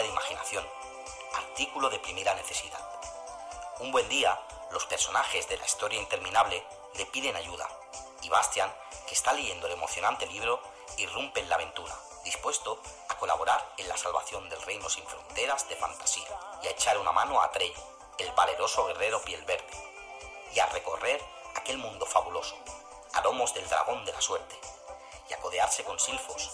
de imaginación, artículo de primera necesidad. Un buen día, los personajes de la historia interminable le piden ayuda, y Bastian, que está leyendo el emocionante libro, irrumpe en la aventura, dispuesto a colaborar en la salvación del reino sin fronteras de fantasía y a echar una mano a Trey, el valeroso guerrero piel verde, y a recorrer aquel mundo fabuloso, a lomos del dragón de la suerte, y a codearse con silfos,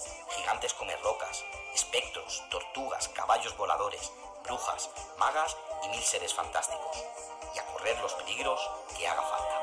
gigantes come rocas, espectros, tortugas, caballos voladores, brujas, magas y mil seres fantásticos, y a correr los peligros que haga falta.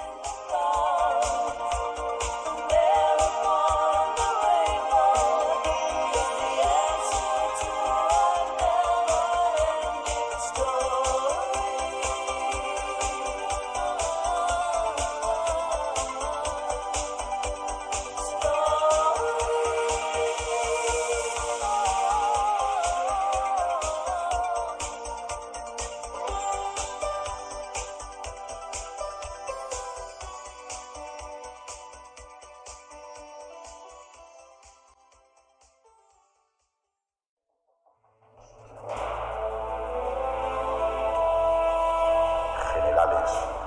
knowledge.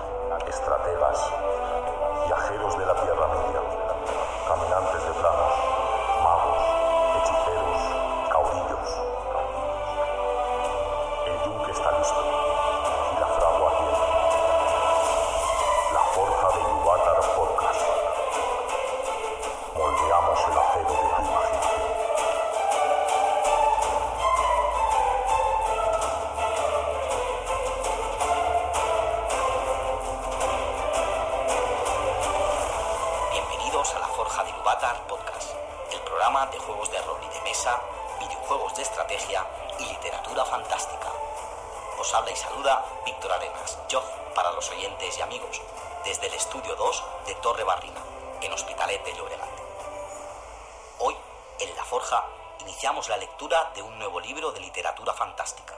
De un nuevo libro de literatura fantástica,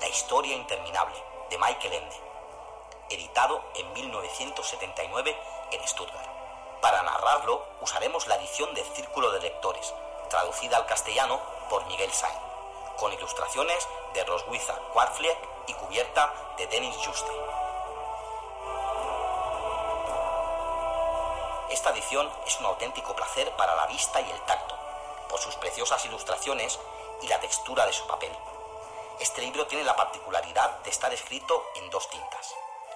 La historia interminable, de Michael Ende, editado en 1979 en Stuttgart. Para narrarlo usaremos la edición del Círculo de Lectores, traducida al castellano por Miguel Sain, con ilustraciones de Roswitha Quartfleck y cubierta de Dennis Juste. Esta edición es un auténtico placer para la vista y el tacto, por sus preciosas ilustraciones y la textura de su papel. Este libro tiene la particularidad de estar escrito en dos tintas,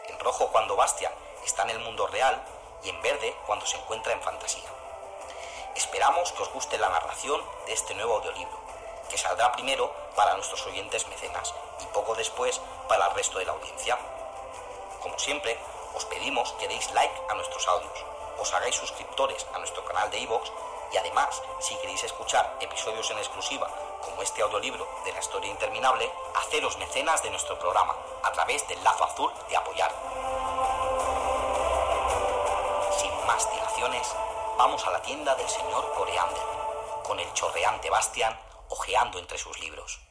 en rojo cuando Bastian está en el mundo real y en verde cuando se encuentra en fantasía. Esperamos que os guste la narración de este nuevo audiolibro, que saldrá primero para nuestros oyentes mecenas y poco después para el resto de la audiencia. Como siempre, os pedimos que deis like a nuestros audios, os hagáis suscriptores a nuestro canal de iVoox y además, si queréis escuchar episodios en exclusiva como este audiolibro de la historia interminable, haceros mecenas de nuestro programa a través del lazo azul de apoyar. Sin más dilaciones, vamos a la tienda del señor Coreander, con el chorreante Bastian ojeando entre sus libros.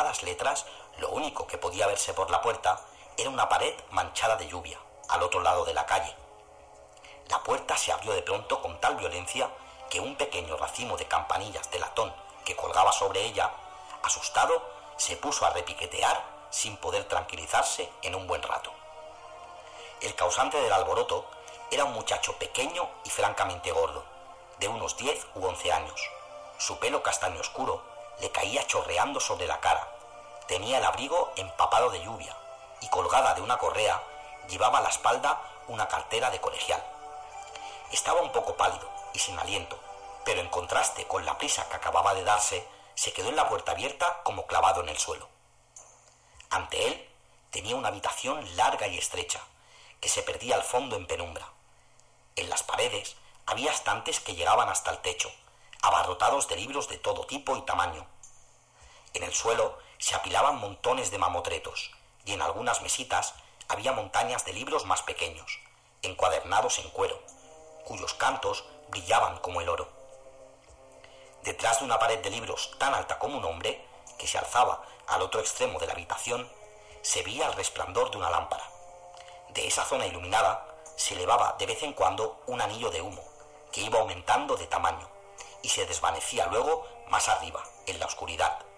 Adornadas letras lo único que podía verse por la puerta era una pared manchada de lluvia, al otro lado de la calle. La puerta se abrió de pronto con tal violencia que un pequeño racimo de campanillas de latón que colgaba sobre ella, asustado, se puso a repiquetear sin poder tranquilizarse en un buen rato. El causante del alboroto era un muchacho pequeño y francamente gordo, de unos 10 u 11 años. Su pelo castaño oscuro le caía chorreando sobre la cara. Tenía el abrigo empapado de lluvia y colgada de una correa llevaba a la espalda una cartera de colegial. Estaba un poco pálido y sin aliento, pero en contraste con la prisa que acababa de darse, se quedó en la puerta abierta como clavado en el suelo. Ante él tenía una habitación larga y estrecha, que se perdía al fondo en penumbra. En las paredes había estantes que llegaban hasta el techo, abarrotados de libros de todo tipo y tamaño. En el suelo se apilaban montones de mamotretos, y en algunas mesitas había montañas de libros más pequeños, encuadernados en cuero, cuyos cantos brillaban como el oro. Detrás de una pared de libros tan alta como un hombre, que se alzaba al otro extremo de la habitación, se veía el resplandor de una lámpara. De esa zona iluminada se elevaba de vez en cuando un anillo de humo, que iba aumentando de tamaño, y se desvanecía luego más arriba, en la oscuridad.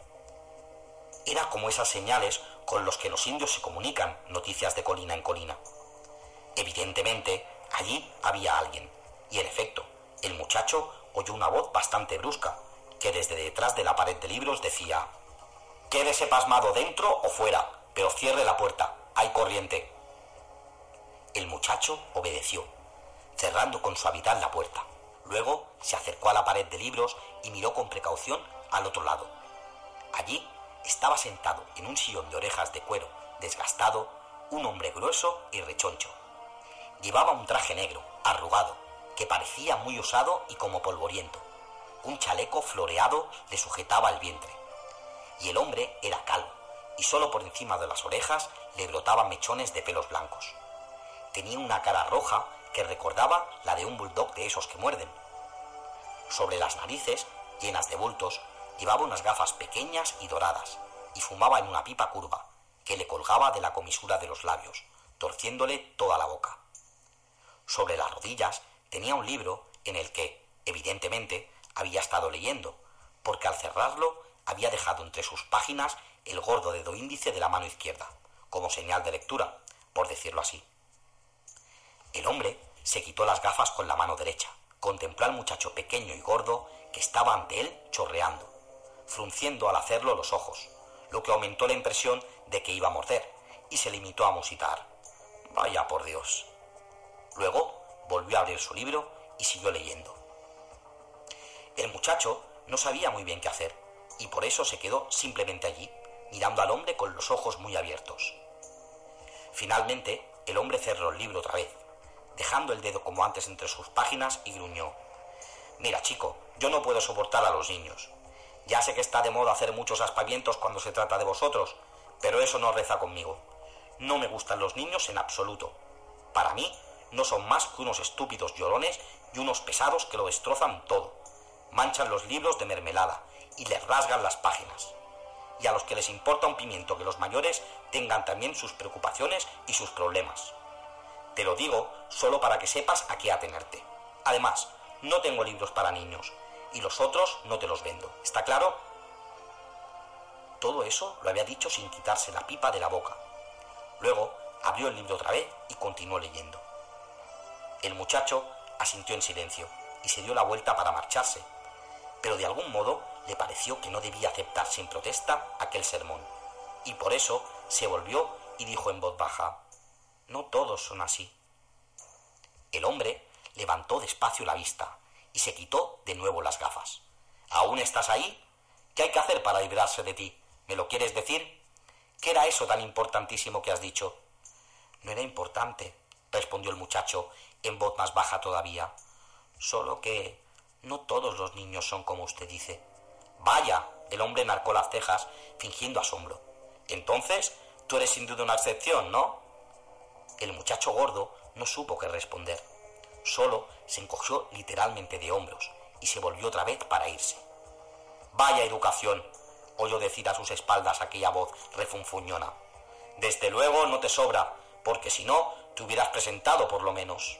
Era como esas señales con los que los indios se comunican noticias de colina en colina. Evidentemente, allí había alguien, y en efecto, el muchacho oyó una voz bastante brusca, que desde detrás de la pared de libros decía Quédese pasmado dentro o fuera, pero cierre la puerta, hay corriente. El muchacho obedeció, cerrando con suavidad la puerta. Luego se acercó a la pared de libros y miró con precaución al otro lado. Allí estaba sentado en un sillón de orejas de cuero desgastado un hombre grueso y rechoncho. Llevaba un traje negro, arrugado, que parecía muy usado y como polvoriento. Un chaleco floreado le sujetaba el vientre. Y el hombre era calvo, y solo por encima de las orejas le brotaban mechones de pelos blancos. Tenía una cara roja que recordaba la de un bulldog de esos que muerden. Sobre las narices, llenas de bultos, llevaba unas gafas pequeñas y doradas, y fumaba en una pipa curva, que le colgaba de la comisura de los labios, torciéndole toda la boca. Sobre las rodillas tenía un libro en el que, evidentemente, había estado leyendo, porque al cerrarlo había dejado entre sus páginas el gordo dedo índice de la mano izquierda, como señal de lectura, por decirlo así. El hombre se quitó las gafas con la mano derecha, contempló al muchacho pequeño y gordo que estaba ante él chorreando, frunciendo al hacerlo los ojos, lo que aumentó la impresión de que iba a morder, y se limitó a musitar. Vaya por Dios. Luego volvió a abrir su libro y siguió leyendo. El muchacho no sabía muy bien qué hacer, y por eso se quedó simplemente allí, mirando al hombre con los ojos muy abiertos. Finalmente, el hombre cerró el libro otra vez, dejando el dedo como antes entre sus páginas y gruñó. Mira, chico, yo no puedo soportar a los niños. Ya sé que está de moda hacer muchos aspavientos cuando se trata de vosotros, pero eso no reza conmigo. No me gustan los niños en absoluto. Para mí, no son más que unos estúpidos llorones y unos pesados que lo destrozan todo. Manchan los libros de mermelada y les rasgan las páginas. Y a los que les importa un pimiento que los mayores tengan también sus preocupaciones y sus problemas. Te lo digo solo para que sepas a qué atenerte. Además, no tengo libros para niños y los otros no te los vendo. ¿Está claro? Todo eso lo había dicho sin quitarse la pipa de la boca. Luego abrió el libro otra vez y continuó leyendo. El muchacho asintió en silencio y se dio la vuelta para marcharse, pero de algún modo le pareció que no debía aceptar sin protesta aquel sermón, y por eso se volvió y dijo en voz baja, No todos son así. El hombre levantó despacio la vista y se quitó de nuevo las gafas. ¿Aún estás ahí? ¿Qué hay que hacer para librarse de ti? ¿Me lo quieres decir? ¿Qué era eso tan importantísimo que has dicho? No era importante, respondió el muchacho en voz más baja todavía. Solo que no todos los niños son como usted dice. Vaya, el hombre narcó las cejas, fingiendo asombro. Entonces, tú eres sin duda una excepción, ¿no? El muchacho gordo no supo qué responder. Solo se encogió literalmente de hombros y se volvió otra vez para irse. Vaya educación, oyó decir a sus espaldas aquella voz refunfuñona. Desde luego no te sobra, porque si no, te hubieras presentado por lo menos.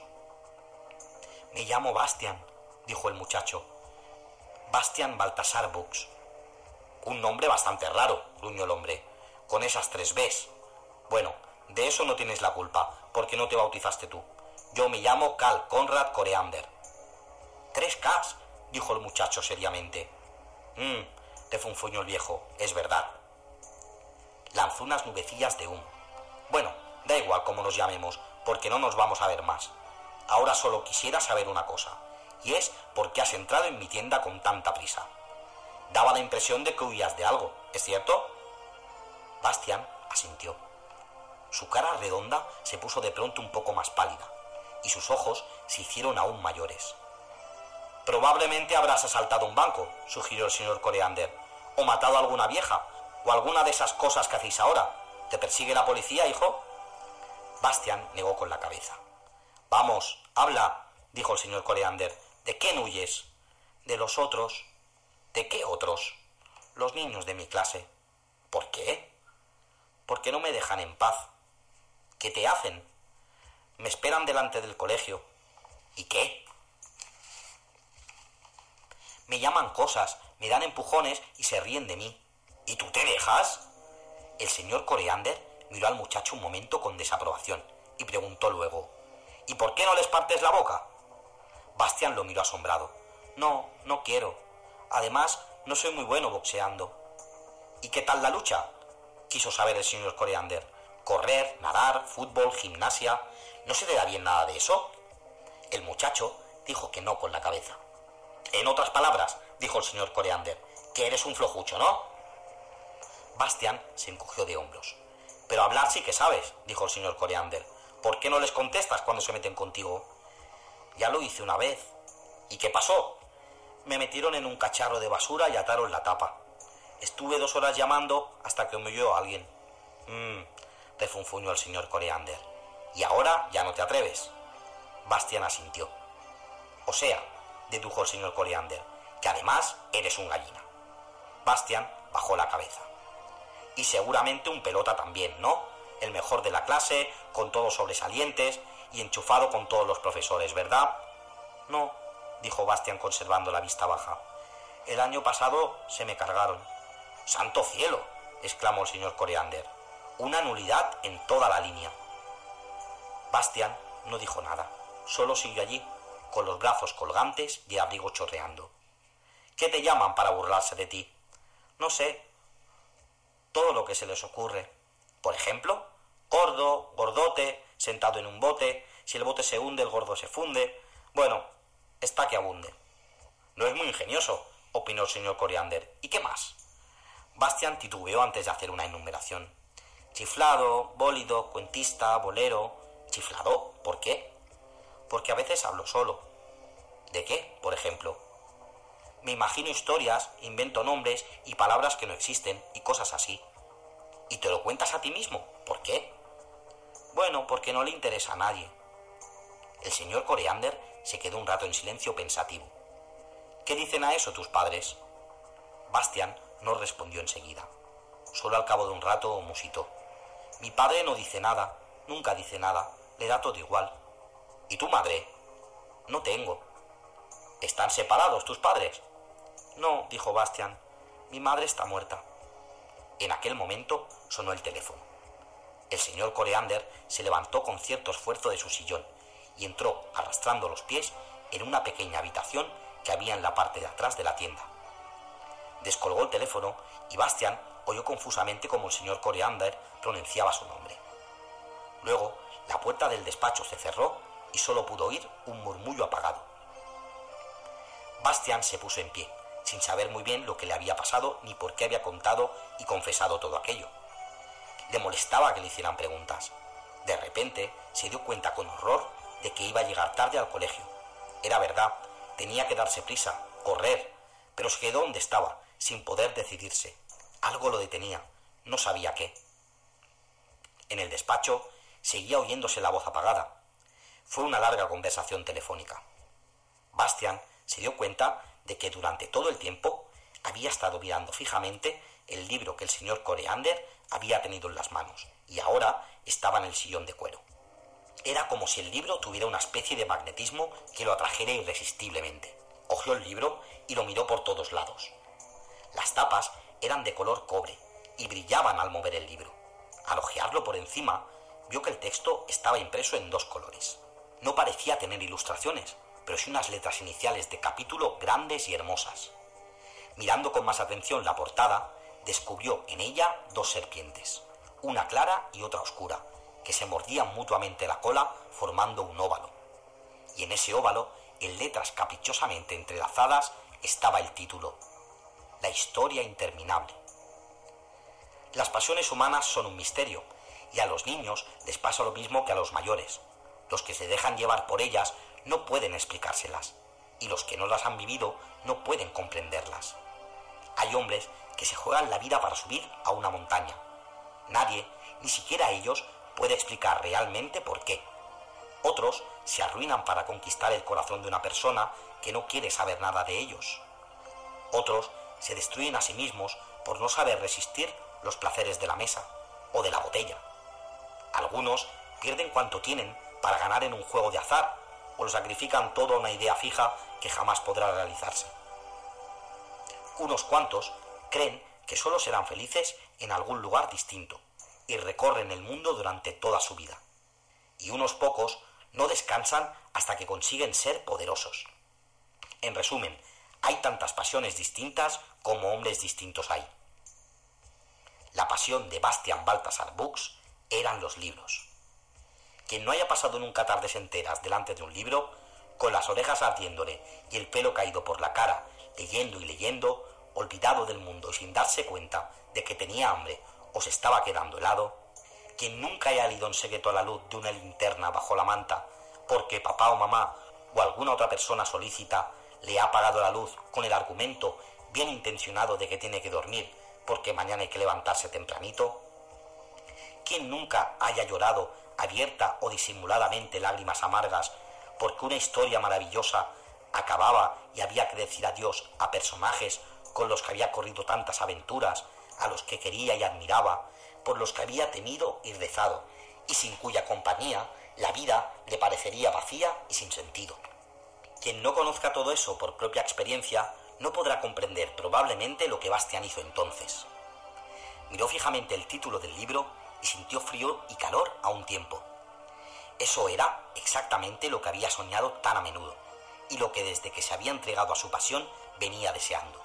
Me llamo Bastian, dijo el muchacho. Bastian Baltasar Bux. Un nombre bastante raro, gruñó el hombre, con esas tres Bs. Bueno, De eso no tienes la culpa, porque no te bautizaste tú. Yo me llamo Cal Conrad Coreander. Tres Ks, dijo el muchacho seriamente. Mmm, refunfuñó el viejo, es verdad. Lanzó unas nubecillas de humo. Bueno, da igual cómo nos llamemos, porque no nos vamos a ver más. Ahora solo quisiera saber una cosa, y es por qué has entrado en mi tienda con tanta prisa. Daba la impresión de que huías de algo, ¿es cierto? Bastian asintió. Su cara redonda se puso de pronto un poco más pálida, y sus ojos se hicieron aún mayores. Probablemente habrás asaltado un banco, sugirió el señor Coreander, o matado a alguna vieja, o alguna de esas cosas que hacéis ahora. ¿Te persigue la policía, hijo? Bastian negó con la cabeza. Vamos, habla, dijo el señor Coreander. ¿De quién huyes? De los otros. ¿De qué otros? Los niños de mi clase. ¿Por qué? Porque no me dejan en paz. ¿Qué te hacen? Me esperan delante del colegio. ¿Y qué? Me llaman cosas, me dan empujones y se ríen de mí. ¿Y tú te dejas? El señor Coreander miró al muchacho un momento con desaprobación y preguntó luego ¿Y por qué no les partes la boca? Bastian lo miró asombrado. No, no quiero. Además, no soy muy bueno boxeando. ¿Y qué tal la lucha? quiso saber el señor Coreander. Correr, nadar, fútbol, gimnasia. ¿No se te da bien nada de eso? El muchacho dijo que no con la cabeza. En otras palabras, dijo el señor Coreander, que eres un flojucho, ¿no? Bastian se encogió de hombros. Pero hablar sí que sabes, dijo el señor Coreander. ¿Por qué no les contestas cuando se meten contigo? Ya lo hice una vez. ¿Y qué pasó? Me metieron en un cacharro de basura y ataron la tapa. Estuve dos horas llamando hasta que me oyó alguien. Mmm, refunfuñó el señor Coreander. ¿Y ahora ya no te atreves? Bastian asintió. O sea, dedujo el señor Coreander, que además eres un gallina. Bastian bajó la cabeza. Y seguramente un pelota también, ¿no? El mejor de la clase, con todos sobresalientes y enchufado con todos los profesores, ¿verdad? No, dijo Bastian conservando la vista baja. El año pasado se me cargaron. ¡Santo cielo! exclamó el señor Coreander. Una nulidad en toda la línea. Bastian no dijo nada, solo siguió allí, con los brazos colgantes y el abrigo chorreando. ¿Qué te llaman para burlarse de ti? No sé. Todo lo que se les ocurre. Por ejemplo, gordo, gordote, sentado en un bote, si el bote se hunde, el gordo se funde. Bueno, está que abunde. No es muy ingenioso, opinó el señor Coriander. ¿Y qué más? Bastian titubeó antes de hacer una enumeración. Chiflado, bólido, cuentista, bolero. ¿Chiflado? ¿Por qué? porque a veces hablo solo. ¿De qué, por ejemplo? Me imagino historias, invento nombres y palabras que no existen y cosas así. ¿Y te lo cuentas a ti mismo? ¿Por qué? Bueno, porque no le interesa a nadie. El señor Coreander se quedó un rato en silencio pensativo. ¿Qué dicen a eso tus padres? Bastian no respondió enseguida. Solo al cabo de un rato musitó. Mi padre no dice nada, nunca dice nada, le da todo igual. ¿Y tu madre? No tengo. ¿Están separados tus padres? No, dijo Bastian. Mi madre está muerta. En aquel momento sonó el teléfono. El señor Coreander se levantó con cierto esfuerzo de su sillón y entró, arrastrando los pies, en una pequeña habitación que había en la parte de atrás de la tienda. Descolgó el teléfono y Bastian oyó confusamente como el señor Coreander pronunciaba su nombre. Luego, la puerta del despacho se cerró y solo pudo oír un murmullo apagado. Bastian se puso en pie, sin saber muy bien lo que le había pasado ni por qué había contado y confesado todo aquello. Le molestaba que le hicieran preguntas. De repente se dio cuenta con horror de que iba a llegar tarde al colegio. Era verdad, tenía que darse prisa, correr, pero se quedó donde estaba, sin poder decidirse. Algo lo detenía, no sabía qué. En el despacho seguía oyéndose la voz apagada, fue una larga conversación telefónica. Bastian se dio cuenta de que durante todo el tiempo había estado mirando fijamente el libro que el señor Coreander había tenido en las manos y ahora estaba en el sillón de cuero. Era como si el libro tuviera una especie de magnetismo que lo atrajera irresistiblemente. Cogió el libro y lo miró por todos lados. Las tapas eran de color cobre y brillaban al mover el libro. Al ojearlo por encima, vio que el texto estaba impreso en dos colores. No parecía tener ilustraciones, pero sí unas letras iniciales de capítulo grandes y hermosas. Mirando con más atención la portada, descubrió en ella dos serpientes, una clara y otra oscura, que se mordían mutuamente la cola formando un óvalo. Y en ese óvalo, en letras caprichosamente entrelazadas, estaba el título, La historia interminable. Las pasiones humanas son un misterio, y a los niños les pasa lo mismo que a los mayores. Los que se dejan llevar por ellas no pueden explicárselas, y los que no las han vivido no pueden comprenderlas. Hay hombres que se juegan la vida para subir a una montaña. Nadie, ni siquiera ellos, puede explicar realmente por qué. Otros se arruinan para conquistar el corazón de una persona que no quiere saber nada de ellos. Otros se destruyen a sí mismos por no saber resistir los placeres de la mesa o de la botella. Algunos pierden cuanto tienen para ganar en un juego de azar o lo sacrifican todo a una idea fija que jamás podrá realizarse. Unos cuantos creen que solo serán felices en algún lugar distinto y recorren el mundo durante toda su vida. Y unos pocos no descansan hasta que consiguen ser poderosos. En resumen, hay tantas pasiones distintas como hombres distintos hay. La pasión de Bastian Baltasar Books eran los libros. Quien no haya pasado nunca tardes enteras delante de un libro, con las orejas ardiéndole y el pelo caído por la cara, leyendo y leyendo, olvidado del mundo y sin darse cuenta de que tenía hambre o se estaba quedando helado, quien nunca haya ido en secreto a la luz de una linterna bajo la manta, porque papá o mamá o alguna otra persona solícita le ha apagado la luz con el argumento bien intencionado de que tiene que dormir porque mañana hay que levantarse tempranito, quien nunca haya llorado abierta o disimuladamente lágrimas amargas porque una historia maravillosa acababa y había que decir adiós a personajes con los que había corrido tantas aventuras, a los que quería y admiraba, por los que había temido y rezado, y sin cuya compañía la vida le parecería vacía y sin sentido. Quien no conozca todo eso por propia experiencia no podrá comprender probablemente lo que Bastian hizo entonces. Miró fijamente el título del libro y sintió frío y calor a un tiempo. Eso era exactamente lo que había soñado tan a menudo y lo que desde que se había entregado a su pasión venía deseando.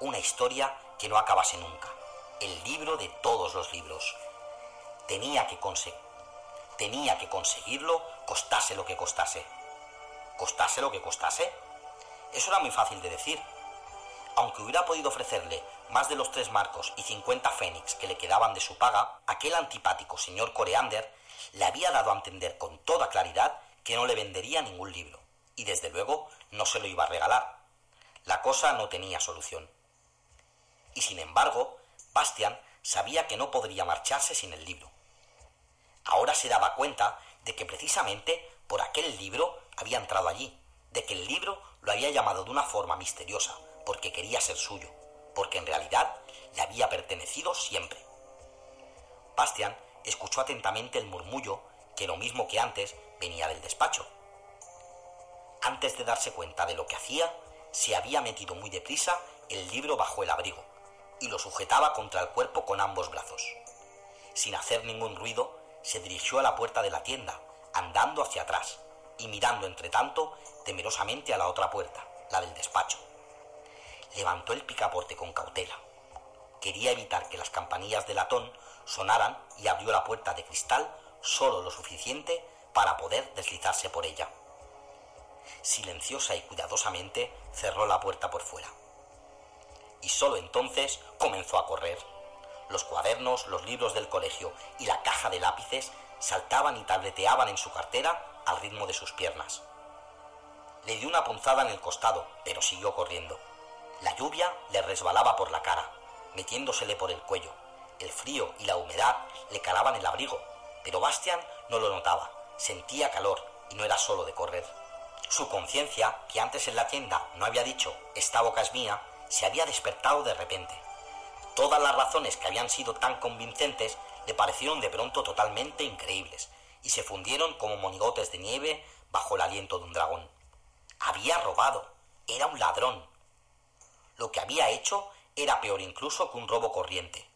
Una historia que no acabase nunca, el libro de todos los libros. Tenía que, tenía que conseguirlo costase lo que costase. ¿Costase lo que costase? Eso era muy fácil de decir. Aunque hubiera podido ofrecerle más de los tres marcos y cincuenta fénix que le quedaban de su paga, aquel antipático señor Coreander le había dado a entender con toda claridad que no le vendería ningún libro, y desde luego no se lo iba a regalar. La cosa no tenía solución. Y sin embargo, Bastian sabía que no podría marcharse sin el libro. Ahora se daba cuenta de que precisamente por aquel libro había entrado allí, de que el libro lo había llamado de una forma misteriosa, porque quería ser suyo, porque en realidad le había pertenecido siempre. Bastian escuchó atentamente el murmullo que lo mismo que antes venía del despacho. Antes de darse cuenta de lo que hacía, se había metido muy deprisa el libro bajo el abrigo y lo sujetaba contra el cuerpo con ambos brazos. Sin hacer ningún ruido, se dirigió a la puerta de la tienda, andando hacia atrás y mirando entre tanto temerosamente a la otra puerta, la del despacho. Levantó el picaporte con cautela. Quería evitar que las campanillas de latón sonaran y abrió la puerta de cristal solo lo suficiente para poder deslizarse por ella. Silenciosa y cuidadosamente cerró la puerta por fuera y solo entonces comenzó a correr. Los cuadernos, los libros del colegio y la caja de lápices saltaban y tableteaban en su cartera al ritmo de sus piernas. Le dio una punzada en el costado, pero siguió corriendo. La lluvia le resbalaba por la cara, metiéndosele por el cuello. El frío y la humedad le calaban el abrigo, pero Bastian no lo notaba, sentía calor y no era solo de correr. Su conciencia, que antes en la tienda no había dicho esta boca es mía, se había despertado de repente. Todas las razones que habían sido tan convincentes le parecieron de pronto totalmente increíbles y se fundieron como monigotes de nieve bajo el aliento de un dragón. Había robado, era un ladrón. Lo que había hecho era peor incluso que un robo corriente.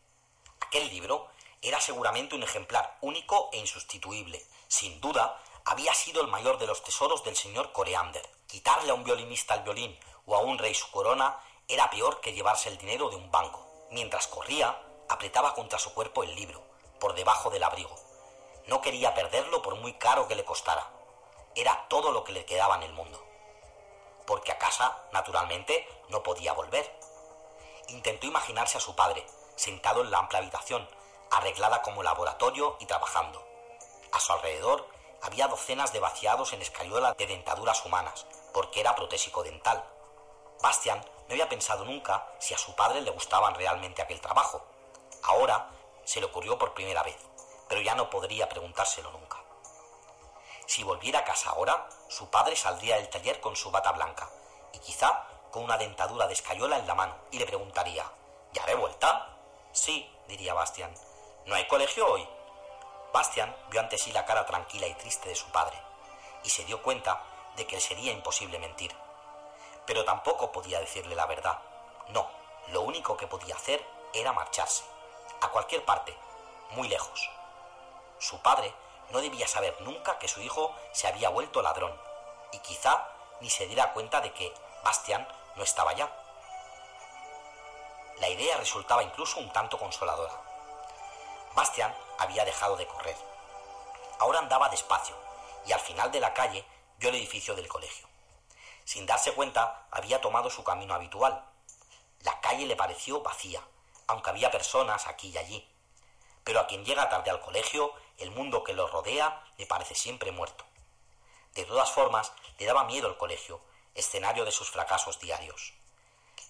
Aquel libro Era seguramente un ejemplar único e insustituible. Sin duda, había sido el mayor de los tesoros del señor Coreander. Quitarle a un violinista el violín o a un rey su corona era peor que llevarse el dinero de un banco. Mientras corría, apretaba contra su cuerpo el libro, por debajo del abrigo. No quería perderlo por muy caro que le costara. Era todo lo que le quedaba en el mundo. Porque a casa, naturalmente, no podía volver. Intentó imaginarse a su padre, sentado en la amplia habitación, arreglada como laboratorio y trabajando. A su alrededor había docenas de vaciados en escayola de dentaduras humanas, porque era protésico dental. Bastian no había pensado nunca si a su padre le gustaban realmente aquel trabajo. Ahora se le ocurrió por primera vez, pero ya no podría preguntárselo nunca. Si volviera a casa ahora, su padre saldría del taller con su bata blanca y quizá con una dentadura de escayola en la mano y le preguntaría ¿Ya de vuelta? Sí, diría Bastian. ¿No hay colegio hoy? Bastian vio ante sí la cara tranquila y triste de su padre y se dio cuenta de que sería imposible mentir. Pero tampoco podía decirle la verdad. No, lo único que podía hacer era marcharse, a cualquier parte, muy lejos. Su padre no debía saber nunca que su hijo se había vuelto ladrón, y quizá ni se diera cuenta de que Bastian no estaba ya. La idea resultaba incluso un tanto consoladora. Bastian había dejado de correr. Ahora andaba despacio, y al final de la calle vio el edificio del colegio. Sin darse cuenta, había tomado su camino habitual. La calle le pareció vacía, aunque había personas aquí y allí. Pero a quien llega tarde al colegio, el mundo que lo rodea le parece siempre muerto. De todas formas, le daba miedo el colegio, escenario de sus fracasos diarios.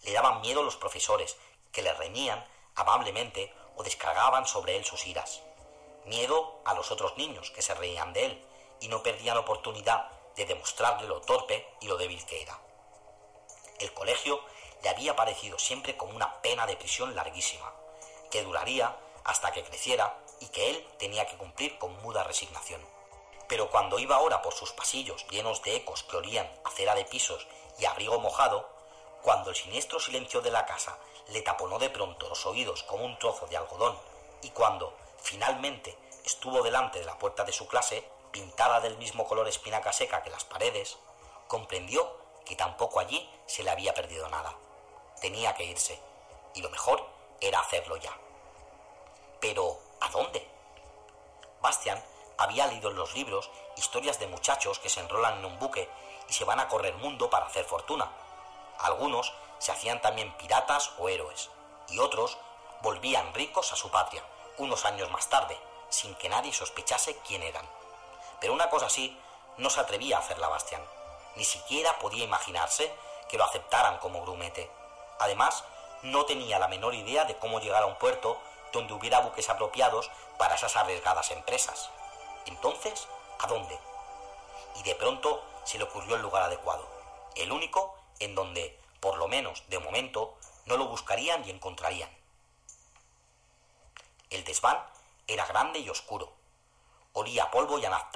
Le daban miedo los profesores, que le reñían amablemente o descargaban sobre él sus iras. Miedo a los otros niños, que se reían de él y no perdían oportunidad de demostrarle lo torpe y lo débil que era. El colegio le había parecido siempre como una pena de prisión larguísima, que duraría hasta que creciera y que él tenía que cumplir con muda resignación. Pero cuando iba ahora por sus pasillos llenos de ecos que olían a cera de pisos y abrigo mojado, cuando el siniestro silencio de la casa le taponó de pronto los oídos como un trozo de algodón, y cuando, finalmente, estuvo delante de la puerta de su clase, pintada del mismo color espinaca seca que las paredes, comprendió que tampoco allí se le había perdido nada. Tenía que irse, y lo mejor era hacerlo ya. Pero, ¿a dónde? Bastian había leído en los libros historias de muchachos que se enrolan en un buque y se van a correr mundo para hacer fortuna. Algunos se hacían también piratas o héroes, y otros volvían ricos a su patria, unos años más tarde, sin que nadie sospechase quién eran. Pero una cosa así no se atrevía a hacerla Bastian. Ni siquiera podía imaginarse que lo aceptaran como grumete. Además, no tenía la menor idea de cómo llegar a un puerto donde hubiera buques apropiados para esas arriesgadas empresas. Entonces, ¿a dónde? Y de pronto se le ocurrió el lugar adecuado, el único en donde, por lo menos de momento, no lo buscarían y encontrarían. El desván era grande y oscuro, Olía a polvo y a.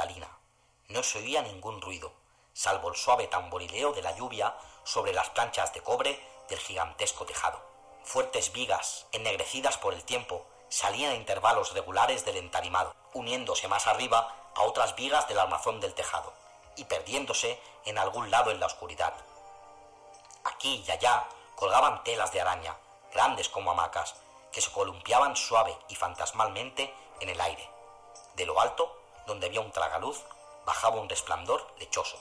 No se oía ningún ruido, salvo el suave tamborileo de la lluvia sobre las planchas de cobre del gigantesco tejado. Fuertes vigas, ennegrecidas por el tiempo, salían a intervalos regulares del entarimado, uniéndose más arriba a otras vigas del armazón del tejado y perdiéndose en algún lado en la oscuridad. Aquí y allá colgaban telas de araña, grandes como hamacas, que se columpiaban suave y fantasmalmente en el aire. De lo alto, donde había un tragaluz, bajaba un resplandor lechoso.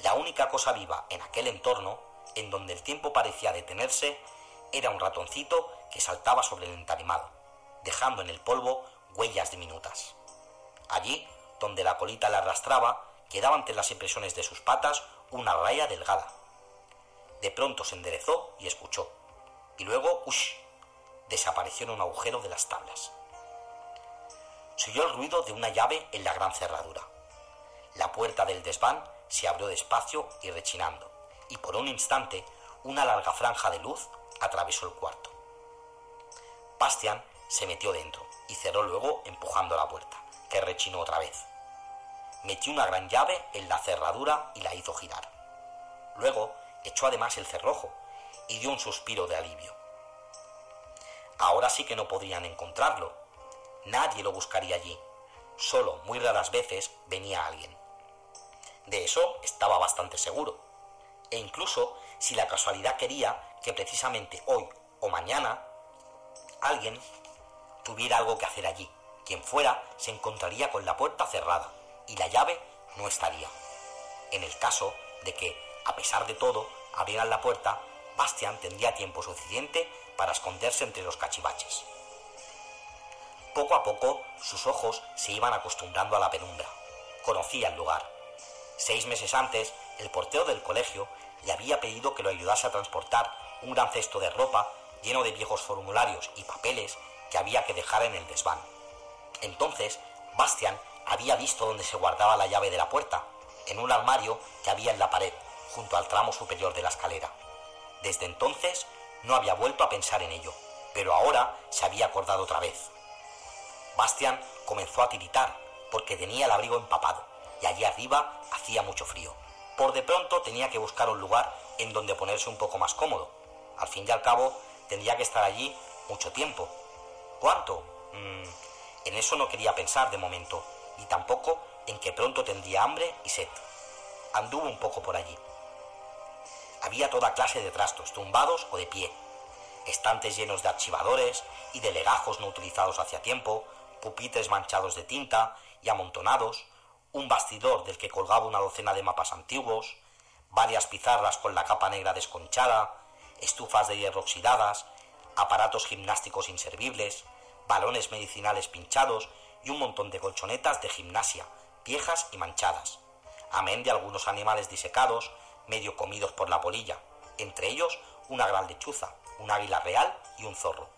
La única cosa viva en aquel entorno, en donde el tiempo parecía detenerse, era un ratoncito que saltaba sobre el entarimado, dejando en el polvo huellas diminutas. Allí, donde la colita le arrastraba, quedaba ante las impresiones de sus patas una raya delgada. De pronto se enderezó y escuchó, y luego, ¡ush!, desapareció en un agujero de las tablas se oyó el ruido de una llave en la gran cerradura. La puerta del desván se abrió despacio y rechinando, y por un instante una larga franja de luz atravesó el cuarto. Bastian se metió dentro y cerró luego empujando la puerta, que rechinó otra vez. Metió una gran llave en la cerradura y la hizo girar. Luego echó además el cerrojo y dio un suspiro de alivio. Ahora sí que no podrían encontrarlo. Nadie lo buscaría allí. Solo muy raras veces venía alguien. De eso estaba bastante seguro. E incluso si la casualidad quería que precisamente hoy o mañana alguien tuviera algo que hacer allí, quien fuera se encontraría con la puerta cerrada y la llave no estaría. En el caso de que, a pesar de todo, abrieran la puerta, Bastian tendría tiempo suficiente para esconderse entre los cachivaches. Poco a poco sus ojos se iban acostumbrando a la penumbra. Conocía el lugar. Seis meses antes, el portero del colegio le había pedido que lo ayudase a transportar un gran cesto de ropa lleno de viejos formularios y papeles que había que dejar en el desván. Entonces, Bastian había visto dónde se guardaba la llave de la puerta, en un armario que había en la pared, junto al tramo superior de la escalera. Desde entonces no había vuelto a pensar en ello, pero ahora se había acordado otra vez. Bastian comenzó a tiritar porque tenía el abrigo empapado y allí arriba hacía mucho frío. Por de pronto tenía que buscar un lugar en donde ponerse un poco más cómodo. Al fin y al cabo tendría que estar allí mucho tiempo. ¿Cuánto? Mm, en eso no quería pensar de momento, y tampoco en que pronto tendría hambre y sed. Anduvo un poco por allí. Había toda clase de trastos, tumbados o de pie, estantes llenos de archivadores y de legajos no utilizados hacía tiempo, pupitres manchados de tinta y amontonados, un bastidor del que colgaba una docena de mapas antiguos, varias pizarras con la capa negra desconchada, estufas de hierro oxidadas, aparatos gimnásticos inservibles, balones medicinales pinchados y un montón de colchonetas de gimnasia, viejas y manchadas, amén de algunos animales disecados, medio comidos por la polilla, entre ellos una gran lechuza, un águila real y un zorro,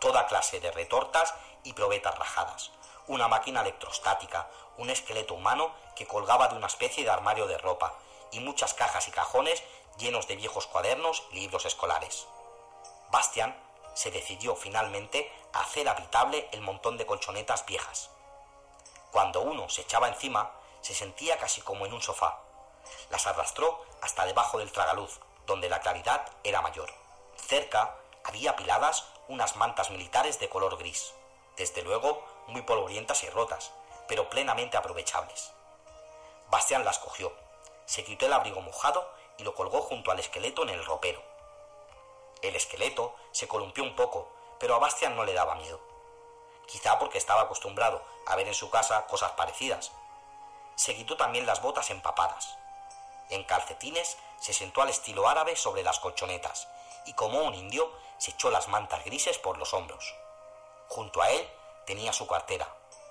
toda clase de retortas y probetas rajadas, una máquina electrostática, un esqueleto humano que colgaba de una especie de armario de ropa, y muchas cajas y cajones llenos de viejos cuadernos y libros escolares. Bastian se decidió finalmente a hacer habitable el montón de colchonetas viejas. Cuando uno se echaba encima, se sentía casi como en un sofá. Las arrastró hasta debajo del tragaluz, donde la claridad era mayor. Cerca había apiladas unas mantas militares de color gris, desde luego muy polvorientas y rotas, pero plenamente aprovechables. Bastian las cogió, se quitó el abrigo mojado y lo colgó junto al esqueleto en el ropero. El esqueleto se columpió un poco, pero a Bastian no le daba miedo. Quizá porque estaba acostumbrado a ver en su casa cosas parecidas. Se quitó también las botas empapadas. En calcetines se sentó al estilo árabe sobre las colchonetas y como un indio se echó las mantas grises por los hombros. Junto a él tenía su cartera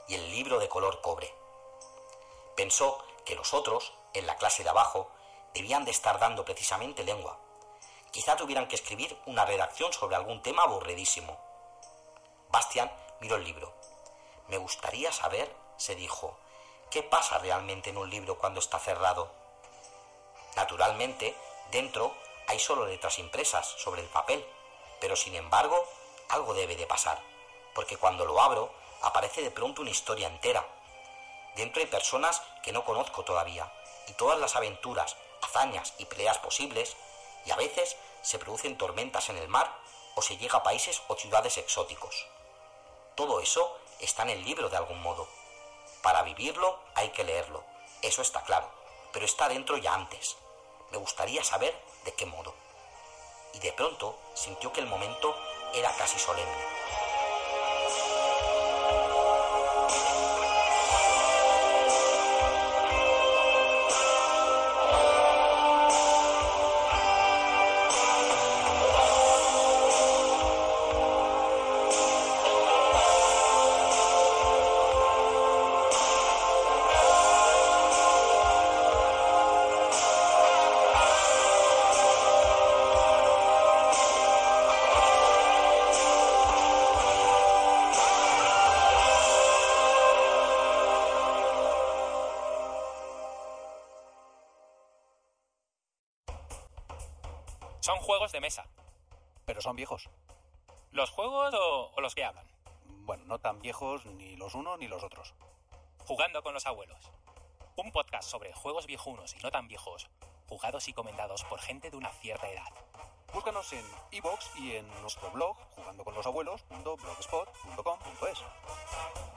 y el libro de color cobre. Pensó que los otros, en la clase de abajo, debían de estar dando precisamente lengua. Quizá tuvieran que escribir una redacción sobre algún tema aburridísimo. Bastian miró el libro. Me gustaría saber, se dijo, qué pasa realmente en un libro cuando está cerrado. Naturalmente, dentro hay solo letras impresas sobre el papel, pero sin embargo, algo debe de pasar, porque cuando lo abro, aparece de pronto una historia entera. Dentro hay personas que no conozco todavía, y todas las aventuras, hazañas y peleas posibles, y a veces se producen tormentas en el mar o se llega a países o ciudades exóticos. Todo eso está en el libro de algún modo. Para vivirlo hay que leerlo, eso está claro, pero está dentro ya antes. Me gustaría saber de qué modo. Y de pronto sintió que el momento era casi solemne. De mesa. Pero son viejos. ¿Los juegos o, o los que hablan? Bueno, no tan viejos ni los unos ni los otros. Jugando con los abuelos. Un podcast sobre juegos viejunos y no tan viejos, jugados y comentados por gente de una cierta edad. Búscanos en iBox y en nuestro blog jugandoconlosabuelos.blogspot.com.es.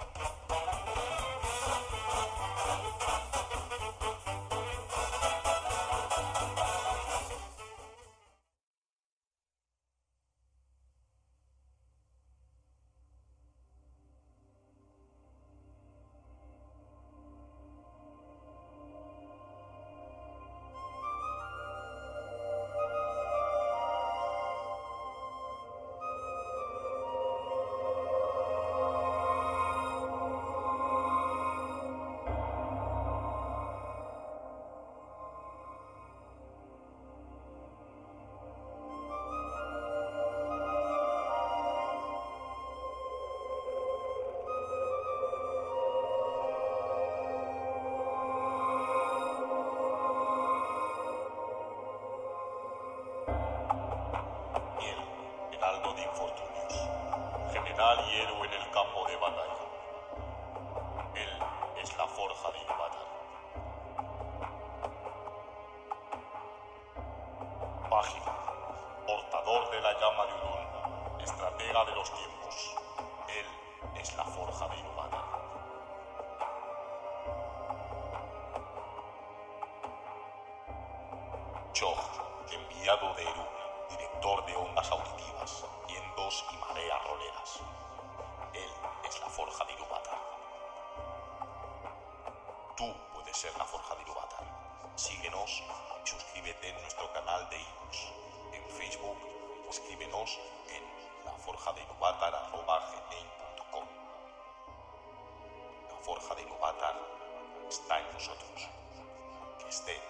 Él es la forja de Ilúvatar. Tú puedes ser la forja de Ilúvatar. Síguenos y suscríbete en nuestro canal de iVoox. En Facebook, escríbenos en laforjadeiluvatar.com. La forja de Ilúvatar está en nosotros. Que esté en.